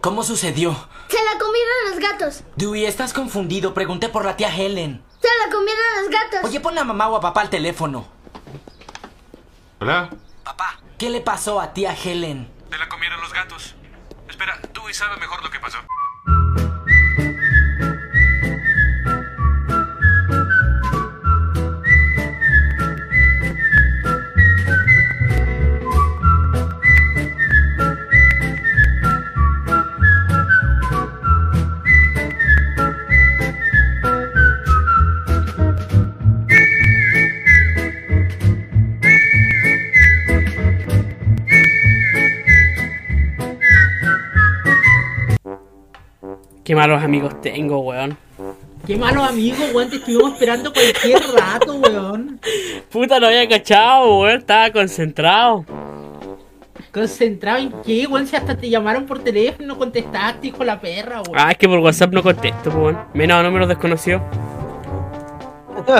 ¿Cómo sucedió? Se la comieron los gatos. Dewey, estás confundido. Pregunté por la tía Helen. Se la comieron los gatos. Oye, pon a mamá o a papá al teléfono. Hola. Papá, ¿qué le pasó a tía Helen? Te la comieron los gatos. Espera, Dewey sabe mejor lo que pasó. Qué malos amigos tengo, weón. Qué malos amigos, weón. Te estuvimos esperando cualquier rato, weón. Puta, no había cachado, weón. Estaba concentrado. Concentrado en qué, weón. Si hasta te llamaron por teléfono, no contestaste, hijo de la perra, weón. Ah, es que por WhatsApp no contesto, weón. Menos números desconocidos.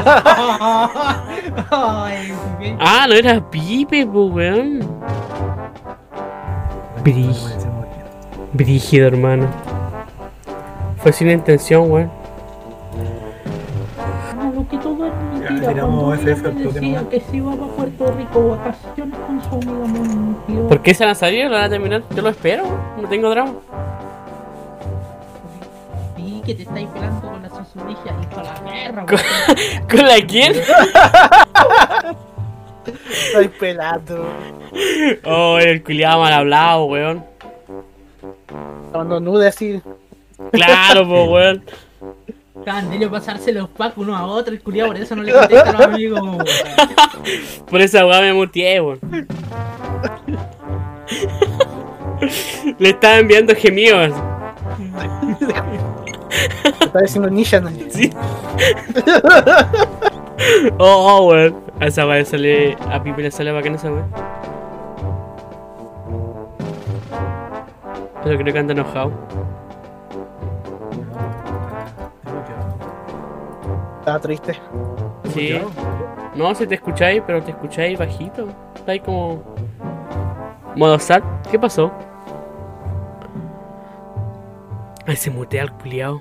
Ah, no era Pipe, pues, weón. Brígido. Brígido, hermano. Fue sin intención, weón. Ah, lo que todo es Ya, mentira. tiramos Cuando ella FF al me toque decía nomás. que se iba para Puerto Rico vacaciones con su amiga mintió. ¿Por qué se van a salir? ¿Lo van a terminar? Yo lo espero, no tengo drama. Sí, que te estáis pelando con la susurrilla, de la perra, ¿Con, weón. ¿Con la quién? Estoy pelado. Oh, el culiado mal hablado, weón. Cuando nude así. Claro, pues, weón. Acaban de pasarse los packs uno a otro, el culiado, por eso no le contesta a los amigos, weón. Por esa weá me muteé, weón. Le estaba enviando gemidos. Está diciendo Nisha. ¿no? Sí. Oh, oh, weón. A esa weá le sale. A Pipe le sale bacán esa weá. Pero creo que anda enojado. Estaba triste. Sí. No, si te escucháis, pero te escucháis bajito. Está ahí como. Modo sad. ¿Qué pasó? Ay, se mutea el culiao.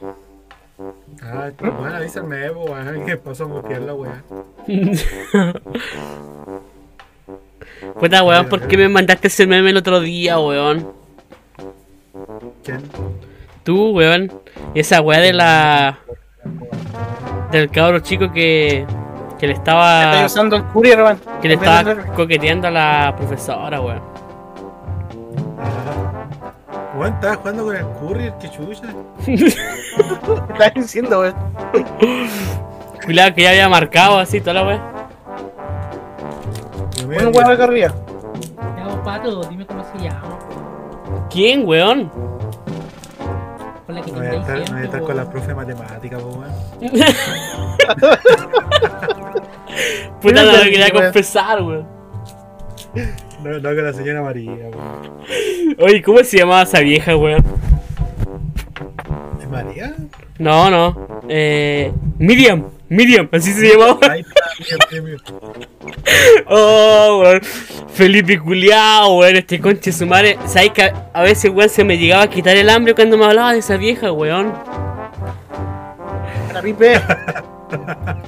Ah, bueno, avísame, weón. ¿Qué pasó a mutear la weá? Puta weón, ¿por qué me mandaste ese meme el otro día, weón? ¿Quién? Tú, weón. Esa weá de la. Del cabro chico que. Que le estaba. usando el courier, weón. Que le estaba coqueteando a la profesora, weón. Weón, estaba jugando con el courier, qué chucha. ¿Qué estás diciendo, weón? Cuidado que ya había marcado así toda la weá. Bueno, weón, acá arriba. Te hago pato, dime cómo se llama. ¿Quién, weón? Con la que No voy a estar, no voy a siempre, estar con la profe de matemática, po, weón. Puta, no lo quería confesar, weón. No, no con la señora María, weón. Oye, ¿cómo se llamaba esa vieja, weón? ¿Es María? No, no. Eh. Miriam. Miriam, así se llamaba. Ay. Oh, weón. Felipe culiao, weón. Este conche su madre. ¿Sabes que a- a veces, weón, se me llegaba a quitar el hambre cuando me hablaba de esa vieja, weón?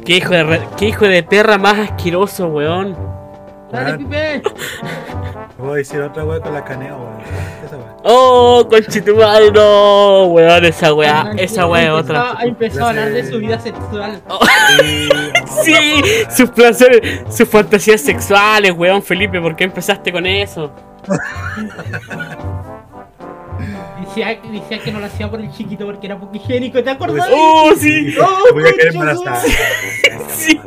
Qué hijo de, re- qué hijo de perra más asqueroso, weón. Dale, Weón. Pipe. Voy a decir otra weá con la caneo, weón. Oh, conche tu madre, no, weón. Esa weá, esa weá es otra. Ha empezado a hablar de su vida sexual. Sí, Sí, sus placeres, sus fantasías sexuales, weón, Felipe. ¿Por qué empezaste con eso? Decía, decía que no lo hacía por el chiquito porque era poco higiénico, ¿te acordás? Oh, sí. te voy a querer. Sí.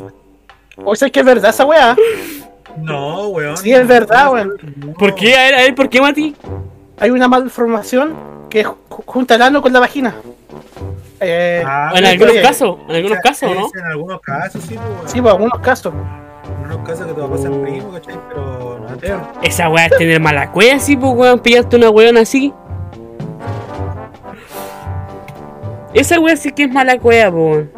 O sea, que es verdad esa weá. No, weón. Sí, es verdad, weón. ¿Por qué? A ver, a ver, ¿por qué, Mati? Hay una malformación que ju- junta el ano con la vagina. Eh, Ah, En sí, algunos sí. casos, en algunos casos, ¿no? En algunos casos, sí, pues, weón. Sí, pues algunos casos. En algunos casos que te va a pasar primo, ¿cachai? Pero no entero. Esa weá es tener mala cueva, así, pues, weón, pillarte una weón así. Esa weá sí que es mala cueva, pues, weón.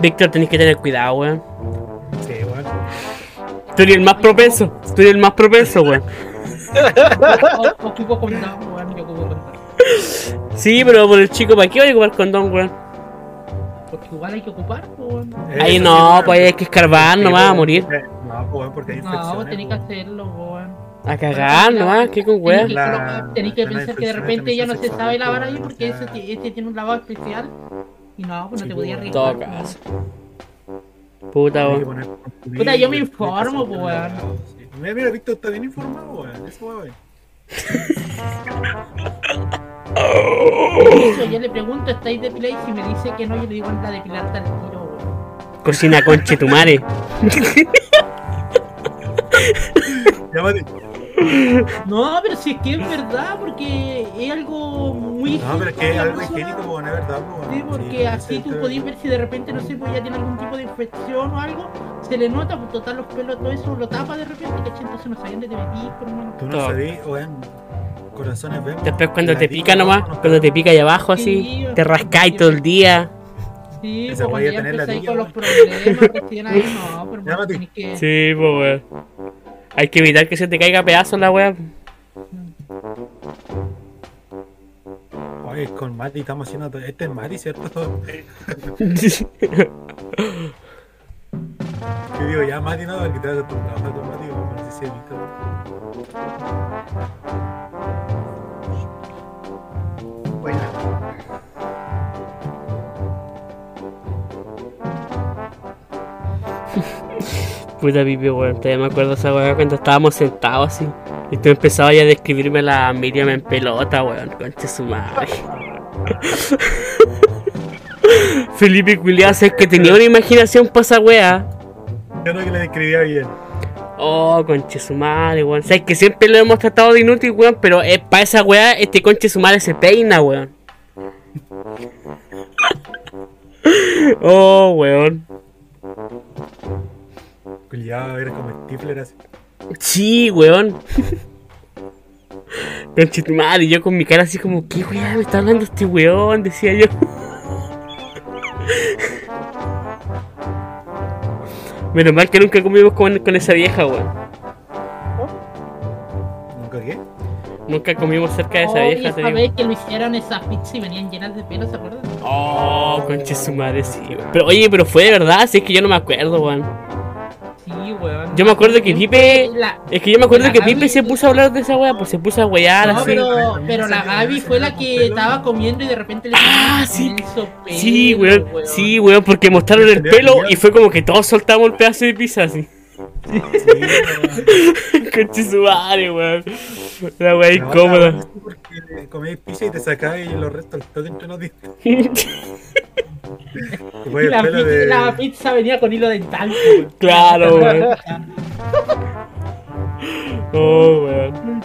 Víctor, tenés que tener cuidado, weón. Sí, weón. Tú eres el más propenso, tú eres el más propenso, weón. Ocupo condón, weón. Yo ocupo condón. Sí, pero por el chico, ¿para qué voy a ocupar condón, weón? Porque igual hay que ocupar, weón. Ahí Eso no, pues hay que escarbar nomás a weón, morir. porque- No, pues weón, porque hay No, vos tenés que hacerlo, weón. A cagar nomás, ¿qué con weón? que, La- colocar- tenés que pensar que de repente ya no se sabe lavar ahí porque este tiene un lavado especial. Y no, pues no Sí, te todo arriesgar. caso. Puta, weón. Puta, yo me informo, weón. Mira, mira, Víctor está bien informado, weón. Eso, weón. De hecho, yo le pregunto, ¿estáis depilados? Y si me dice que no, yo le digo, anda a depilarte al tiro, weón. Cocina conche tu madre. Llámate. No, pero si es que es verdad, porque es algo muy. No, pero es que es algo higiénico, weón, es verdad, weón. Sí, porque Sí, así sí, tú podés ver si de repente, no sé, pues ya tiene algún tipo de infección o algo, se le nota, pues total los pelos, todo eso lo tapa de repente, ¿cachai? Entonces no sabían de te metís, por hermano. Tú no sabías, weón. Corazones vemos. Después cuando te pica nomás, no, no, cuando te pica ahí abajo así, Sí, te rascáis todo el día. Sí, Esa pues cuando ya empezáis con los problemas, recién ahí no, pero que. Sí, pues weón. Hay que evitar que se te caiga a pedazos la weá. Oye, con Mati estamos haciendo todo. Este es Mati, ¿cierto? Yo digo, ya Mati no, porque te vas a tu trabajo con Mati, sé si he visto. Bueno. Puta pipi, weón. Todavía me acuerdo esa weá cuando estábamos sentados así. Y tú empezabas ya a describirme la Miriam en pelota, weón. Concha su madre. Felipe Culiado, es que tenía una imaginación para esa weá. Yo no que le describía bien. Oh, conche su madre, weón. Sabes que siempre lo hemos tratado de inútil, weón. Pero es para esa weá, este conche su madre se peina, weón. Oh, weón. Culiado, era como Stifler así. Sí, weón. Conche tu madre, y yo con mi cara así como, ¿qué weón me está hablando este weón? Decía yo. Menos mal que nunca comimos con, con esa vieja, weón. ¿Nunca qué? Nunca comimos cerca de esa Oye, vieja, esa vez que lo hicieron esas pizzas y venían llenas de pelo, ¿se acuerdan? Oh, conche su madre, sí, weón. Pero oye, pero fue de verdad, si es que yo no me acuerdo, weón. Yo me acuerdo que Pipe. La- Es que yo me acuerdo que Gaby- Pipe se puso a hablar de esa weá, pues se puso a weyar No, así. pero, pero la Gaby fue la que estaba comiendo y de repente le Ah, sí. pelo, Sí, weón. Sí, weón, porque mostraron el pelo y fue como que todos soltamos el pedazo de pizza así. Sí, weón. Conche su madre, weón. La weá La incómoda. Porque comías pizza y te sacabas y los restos del todo entre los dientes. El La, pizza, de. la pizza venía con hilo dental, weón. Claro, weón. Oh, weón.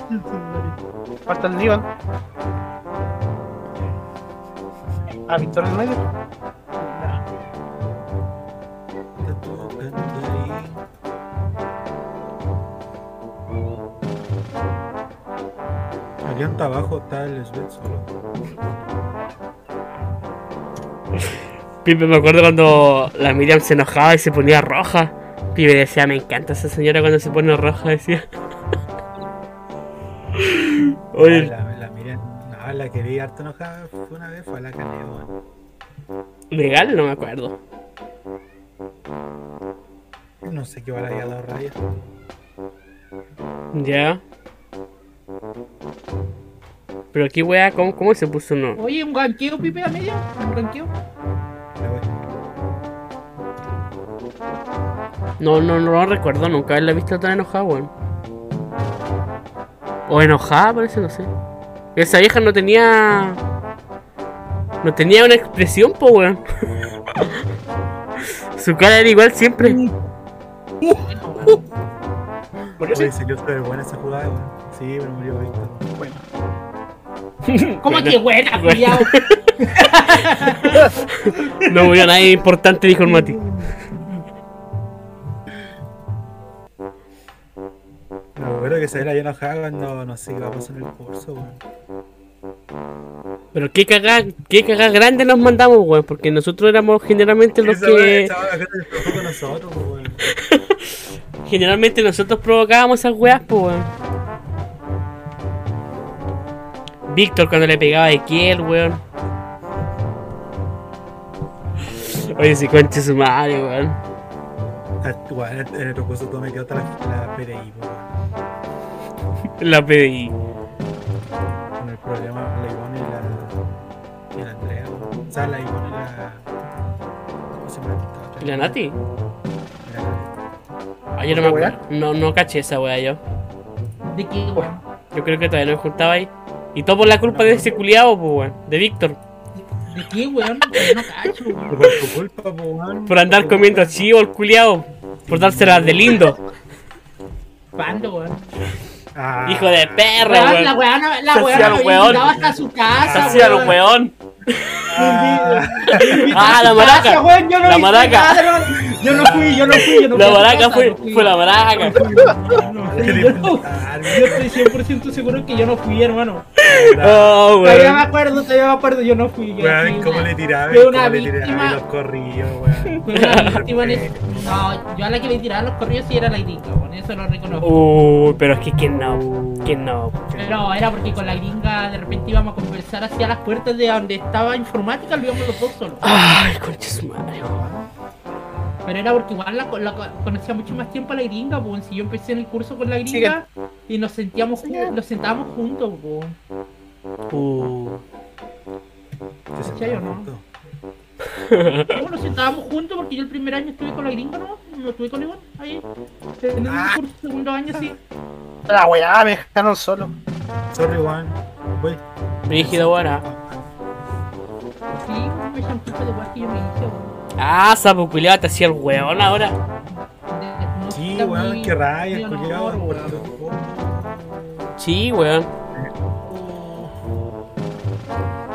Falta el Iván. Ah, Víctor en el medio. Alianta abajo está el Svet solo. Pipe, me acuerdo cuando la Miriam se enojaba y se ponía roja. Pipe decía, me encanta esa señora cuando se pone roja, decía. Oye, La, la Miriam, no, la que vi harto enojada fue una vez, fue a la caneo, legal, no me acuerdo. No sé qué va la había dado raya. Ya. Pero aquí, weá, ¿cómo, ¿cómo se puso uno? Oye, un ganqueo, Pipe, a medio. Un ganqueo. No, no, no lo recuerdo nunca haberla visto tan enojada, weón. O enojada, parece, no sé. Esa vieja no tenía. No tenía una expresión, po, weón. Su cara era igual siempre. Oye, salió súper buena esa jugada, weón. Sí, pero murió Víctor. ¿Cómo Buena. que buena, culiao? No murió nadie importante, dijo el Mati. Me acuerdo que se la había enojada cuando no sé qué va a pasar en el curso, weón. Pero qué cagada, qué cagada grande nos mandamos, weón. Porque nosotros éramos generalmente los que. la nosotros, weón. Generalmente nosotros provocábamos esas weas, pues, weón. Víctor cuando le pegaba a Ekiel, weón. Oye, si conche su madre, weón. Ah, weón, en el recurso todo me quedó hasta la, la PDI, weón. La PDI. Con el problema con la Ivonne y la. y la Andrea. O sea, la Ivonne y la. ¿Cómo se llama la Nati? La Nati. Ah, yo no me ¿Esa acuerdo. No, no caché esa weá yo. ¿De qué, weón? Yo creo que todavía no me juntaba ahí. Y todo por la culpa de ese culiado, pues, weón. De Víctor. ¿De qué, weón? No cacho, weón. Por tu culpa, weón. Por andar comiendo chivo el culiado. Por dárselas de lindo. ¿Cuándo, weón? Ah, Hijo de perro, Weón, la weón. weá no, la había weón. invitado hasta su casa, Hacía lo weón. weón. ah, Ah, la maraca. Gracias, weón, yo no La hice maraca. nada, no. Yo no fui, yo no fui, yo no fui. La a tu maraca casa, fue, no fui. fue la. No, qué yo, libertad, yo estoy 100% seguro que yo no fui, hermano. Oh, Todavía me acuerdo, todavía me acuerdo, yo no fui. Yo Weón, fui cómo una- le tiraba, fue cómo una le tiraba víctima. los corridos, weón. Fue una víctima en No, yo a la que le tiraba los corridos sí era la gringa, weón, eso lo reconozco. Uy, pero es que quién no. ¿Quién no? Pero era porque con la gringa de repente íbamos a conversar hacia las puertas de donde estaba informática, lo íbamos los dos solos. Ay, concha su madre. Pero era porque igual la, la conocía mucho más tiempo a la gringa, pues si yo empecé en el curso con la Sí, gringa y nos sentíamos nos sentábamos juntos, pues. Uh. Te ¿Cachai o no? ¿Cómo nos sentábamos juntos? Porque yo el primer año estuve con la gringa, ¿no? No estuve con Iván, ahí. En el Ah. curso, segundo año, sí. La weá, me dejaron solo. Sorry, weón. Voy. Rígido, buena. Sí, me echan de igual que yo me hice, weón. Ah, sapo culiado, te hacía el weón ahora. Sí, weón, qué rayas, muy culiado. weón. Sí, weón.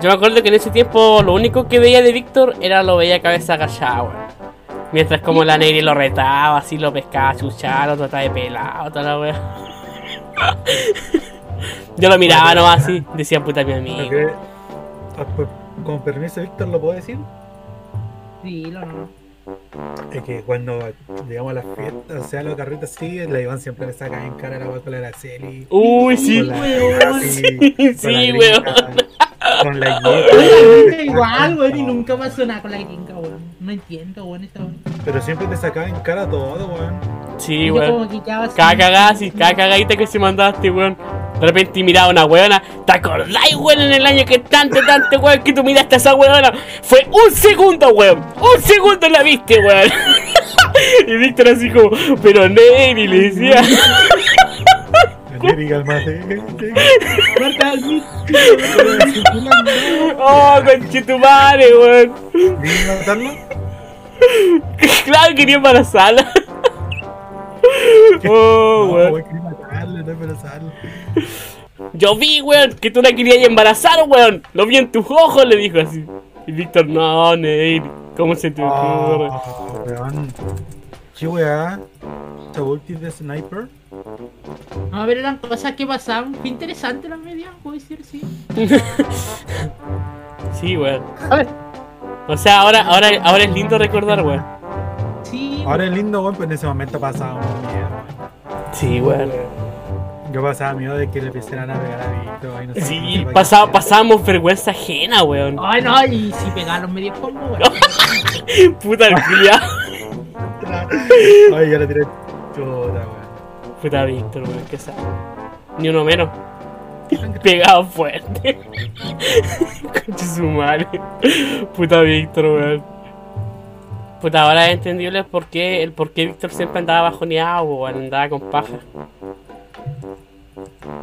Yo me acuerdo que en ese tiempo lo único que veía de Víctor era lo veía cabeza agachada, weón. Mientras como la Negri lo retaba, así lo pescaba, chuchaba, lo trataba de pelado, toda la weá. Yo lo miraba nomás así, decía puta mi amigo. Ok. Ah, pues, Con permiso, Víctor, ¿lo puedo decir? Sí, lo no. Es que cuando llegamos a las fiestas, o sea, los carritos así, la Iván siempre le saca en cara la weá con la Araceli. Uy, sí. weón. así, Sí, sí, weón. Con la gringa igual, weón, y nunca pasó nada con la gringa, weón. No entiendo, weón, esa weón. Pero siempre te sacaba en cara todo, weón. Sí, weón. cada cagadita que se mandaste, weón. De repente miraba a una weona. ¿Te acordáis, weón, en el año que tanto, tanto, weón, que tú miraste a esa weona? Fue un segundo, weón. Un segundo la viste, weón. y Víctor así como, pero Neri, le decía. Oh, conchetumare, weón. Claro, quería embarazarla. oh, No, weón. weón, quería matarlo, no embarazarlo. Yo vi, weón, que tú la querías embarazar, weón. Lo vi en tus ojos, le dijo así. Y Víctor, no, Neri, ¿cómo se te ocurre? Ah, weón. ¿Qué weá? ¿Esta ulti de sniper? No, a ver, eran cosas que pasaban. Fue interesante la media, puedo decir, sí. Sí, weón. ¿Sabes? O sea, ahora, ahora, ahora es lindo recordar, weón. Sí, Ahora es lindo, weón, pero en ese momento miedo, weón. Sí, weón. Yo pasaba miedo de que le empezaran a pegar a Víctor. y no sé Sí, pasaba, pasábamos vergüenza ajena, weón. Ay, no, y si pegaban los medios combos, weón. Puta el culiao. Ay, ya le tiré chuta, weón. Puta Víctor, weón, que sabe. Ni uno menos. Pegado fuerte. Conche su madre. Puta Víctor, weón. Puta, ahora es entendible por qué, el por qué Víctor siempre andaba bajoneado, weón, andaba con paja.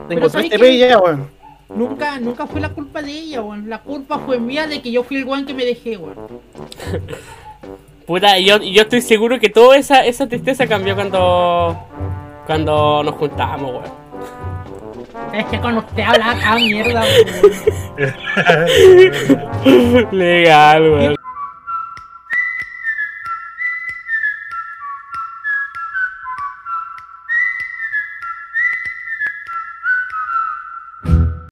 Tengo ¿sabes 3 qué? TP ya, weón. Nunca, nunca fue la culpa de ella, weón. La culpa fue mía de que yo fui el weón que me dejé, weón. Puta, yo, yo estoy seguro que toda esa, esa tristeza cambió cuando. cuando nos juntábamos, weón. Es que con usted hablaba cada mierda, weón. Legal, weón.